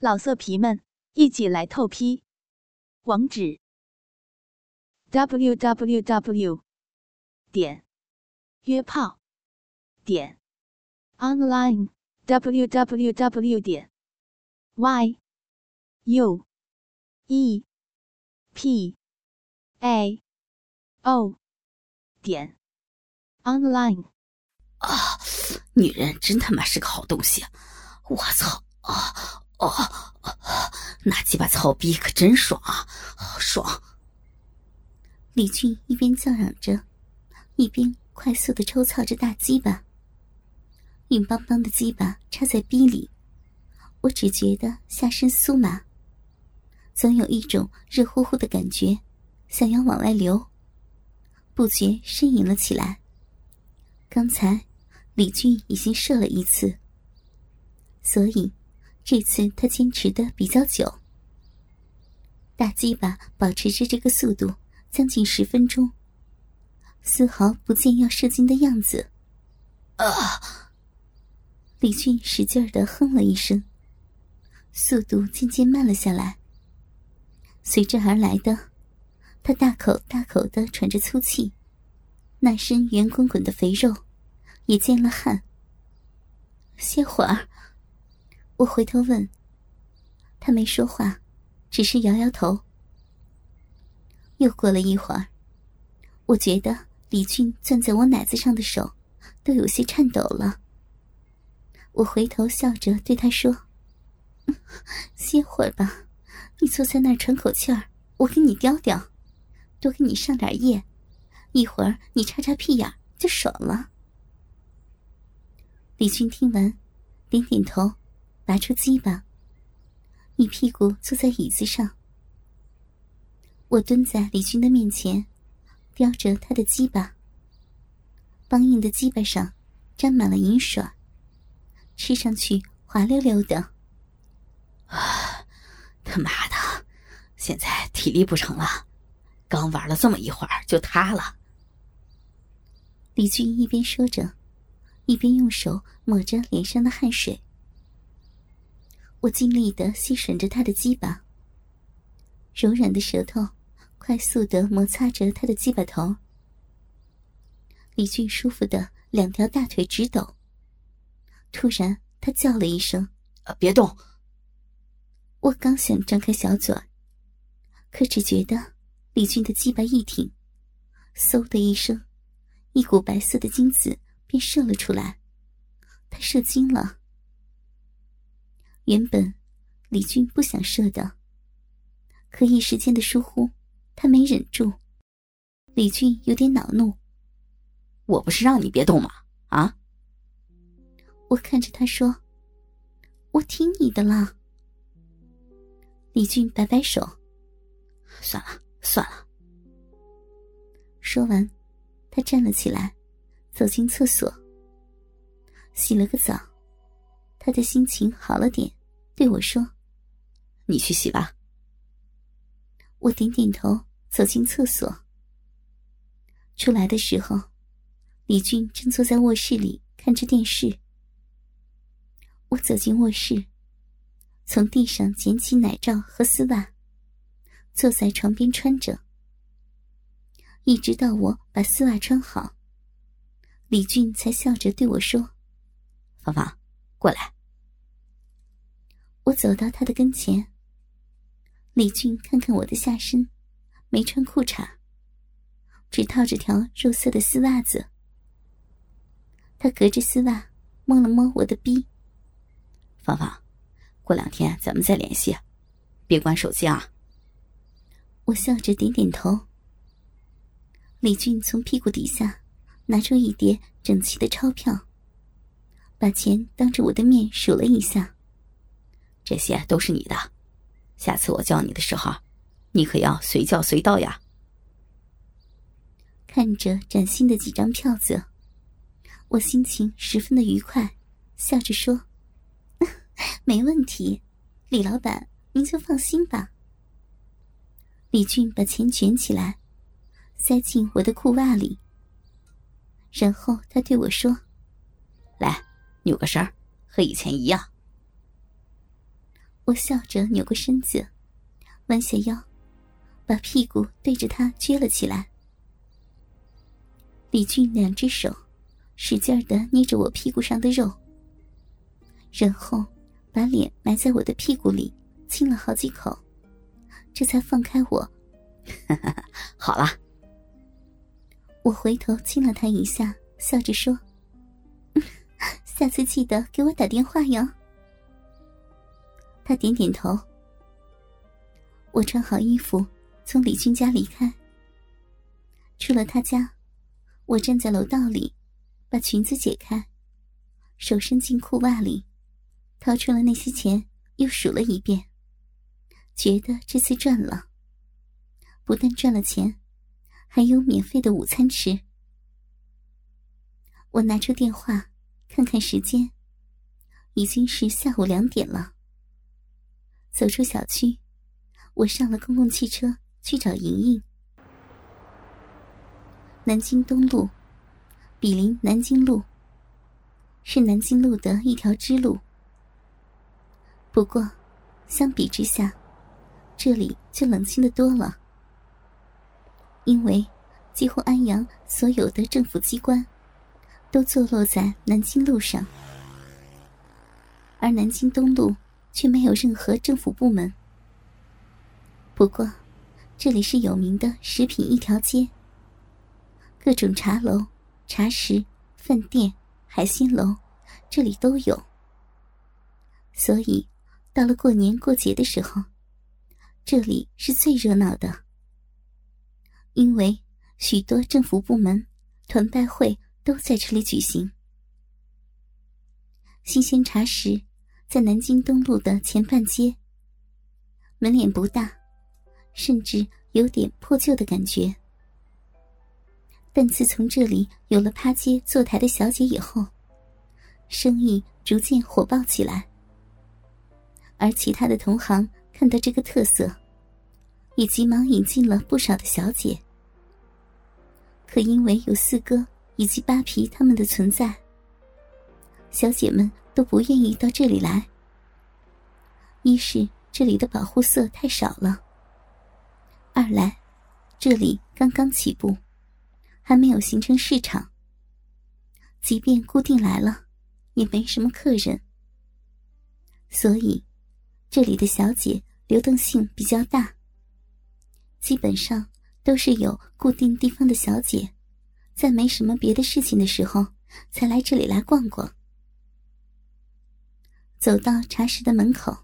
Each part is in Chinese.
老色皮们，一起来透批！网址：w w w 点约炮点 online w w w 点 y u e p a o 点 online。啊，女人真他妈是个好东西！我操啊！哦，那几把操逼可真爽啊！爽！李俊一边叫嚷着，一边快速的抽操着大鸡巴。硬邦邦的鸡巴插在逼里，我只觉得下身酥麻，总有一种热乎乎的感觉，想要往外流，不觉呻吟了起来。刚才李俊已经射了一次，所以。这次他坚持的比较久，大鸡巴保持着这个速度将近十分钟，丝毫不见要射精的样子。啊！李俊使劲的哼了一声，速度渐渐慢了下来。随之而来的，他大口大口的喘着粗气，那身圆滚滚的肥肉也见了汗。歇会儿。我回头问，他没说话，只是摇摇头。又过了一会儿，我觉得李俊攥在我奶子上的手都有些颤抖了。我回头笑着对他说：“歇会儿吧，你坐在那儿喘口气儿，我给你叼叼，多给你上点液，一会儿你插插屁眼就爽了。”李俊听完，点点头。拔出鸡巴，一屁股坐在椅子上。我蹲在李军的面前，叼着他的鸡巴。梆硬的鸡巴上沾满了银水，吃上去滑溜溜的。啊，他妈的，现在体力不成了，刚玩了这么一会儿就塌了。李军一边说着，一边用手抹着脸上的汗水。我尽力的吸吮着他的鸡巴，柔软的舌头快速的摩擦着他的鸡巴头。李俊舒服的两条大腿直抖。突然，他叫了一声：“啊，别动！”我刚想张开小嘴，可只觉得李俊的鸡巴一挺，嗖的一声，一股白色的精子便射了出来。他射精了。原本，李俊不想射的，可一时间的疏忽，他没忍住。李俊有点恼怒：“我不是让你别动吗？啊！”我看着他说：“我听你的啦。”李俊摆摆手：“算了，算了。”说完，他站了起来，走进厕所，洗了个澡，他的心情好了点。对我说：“你去洗吧。”我点点头，走进厕所。出来的时候，李俊正坐在卧室里看着电视。我走进卧室，从地上捡起奶罩和丝袜，坐在床边穿着。一直到我把丝袜穿好，李俊才笑着对我说：“芳芳，过来。”我走到他的跟前。李俊看看我的下身，没穿裤衩，只套着条肉色的丝袜子。他隔着丝袜摸了摸我的逼。芳芳，过两天咱们再联系，别关手机啊。我笑着点点头。李俊从屁股底下拿出一叠整齐的钞票，把钱当着我的面数了一下。这些都是你的，下次我叫你的时候，你可要随叫随到呀。看着崭新的几张票子，我心情十分的愉快，笑着说：“ 没问题，李老板，您就放心吧。”李俊把钱卷起来，塞进我的裤袜里，然后他对我说：“来，扭个身，和以前一样。”我笑着扭过身子，弯下腰，把屁股对着他撅了起来。李俊两只手使劲的捏着我屁股上的肉，然后把脸埋在我的屁股里亲了好几口，这才放开我。好了，我回头亲了他一下，笑着说：“ 下次记得给我打电话哟。”他点点头。我穿好衣服，从李俊家离开，出了他家。我站在楼道里，把裙子解开，手伸进裤袜里，掏出了那些钱，又数了一遍，觉得这次赚了。不但赚了钱，还有免费的午餐吃。我拿出电话，看看时间，已经是下午两点了。走出小区，我上了公共汽车去找莹莹。南京东路，比邻南京路，是南京路的一条支路。不过，相比之下，这里就冷清的多了。因为几乎安阳所有的政府机关都坐落在南京路上，而南京东路却没有任何政府部门。不过，这里是有名的食品一条街。各种茶楼、茶食、饭店、海鲜楼，这里都有。所以，到了过年过节的时候，这里是最热闹的。因为许多政府部门团拜会都在这里举行。新鲜茶食在南京东路的前半街，门脸不大，甚至有点破旧的感觉。但自从这里有了趴街坐台的小姐以后，生意逐渐火爆起来。而其他的同行看到这个特色，也急忙引进了不少的小姐。可因为有四哥以及扒皮他们的存在，小姐们都不愿意到这里来。一是这里的保护色太少了，二来这里刚刚起步。还没有形成市场，即便固定来了，也没什么客人，所以这里的小姐流动性比较大。基本上都是有固定地方的小姐，在没什么别的事情的时候，才来这里来逛逛。走到茶室的门口，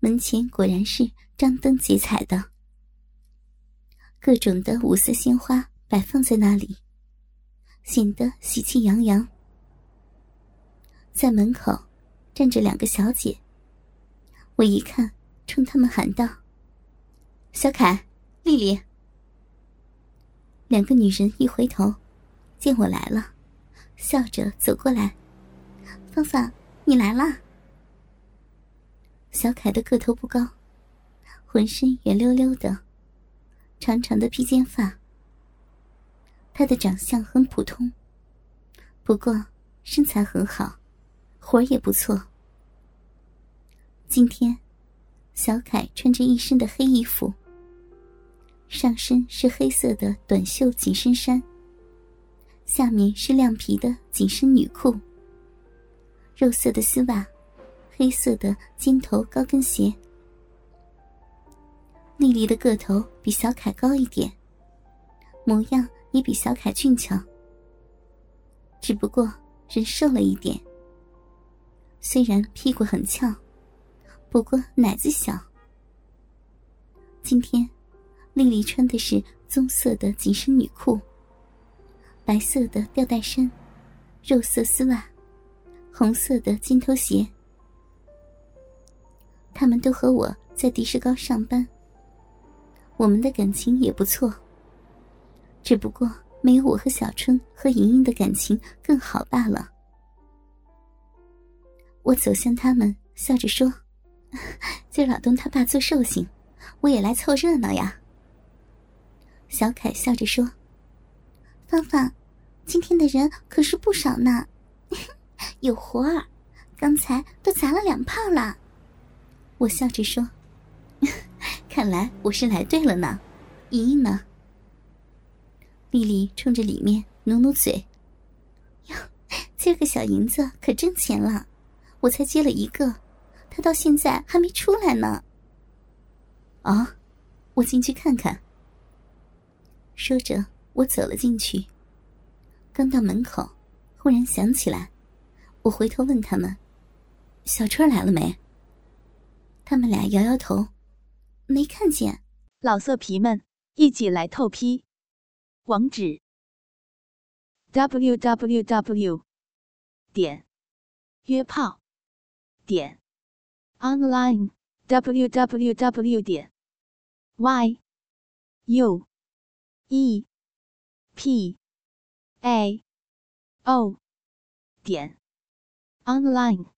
门前果然是张灯结彩的，各种的五色鲜花。摆放在那里，显得喜气洋洋。在门口站着两个小姐，我一看，冲他们喊道：“小凯，丽丽。”两个女人一回头，见我来了，笑着走过来：“芳芳，你来啦。”小凯的个头不高，浑身圆溜溜的，长长的披肩发。他的长相很普通，不过身材很好，活儿也不错。今天，小凯穿着一身的黑衣服，上身是黑色的短袖紧身衫，下面是亮皮的紧身女裤，肉色的丝袜，黑色的尖头高跟鞋。丽丽的个头比小凯高一点，模样。也比小凯俊俏，只不过人瘦了一点。虽然屁股很翘，不过奶子小。今天，丽丽穿的是棕色的紧身女裤，白色的吊带衫，肉色丝袜，红色的金头鞋。他们都和我在迪士高上班，我们的感情也不错。只不过没有我和小春和莹莹的感情更好罢了。我走向他们，笑着说：“ 今老东他爸做寿星，我也来凑热闹呀。”小凯笑着说：“芳芳，今天的人可是不少呢，有活儿，刚才都砸了两炮了。”我笑着说：“ 看来我是来对了呢。”莹莹呢？丽丽冲着里面努努嘴：“哟，今儿个小银子可挣钱了，我才接了一个，他到现在还没出来呢。”啊，我进去看看。说着，我走了进去。刚到门口，忽然想起来，我回头问他们：“小春来了没？”他们俩摇摇头，没看见。老色皮们，一起来透批！网址：w w w. 点约炮点 online w w w. 点 y u e p a o 点 online。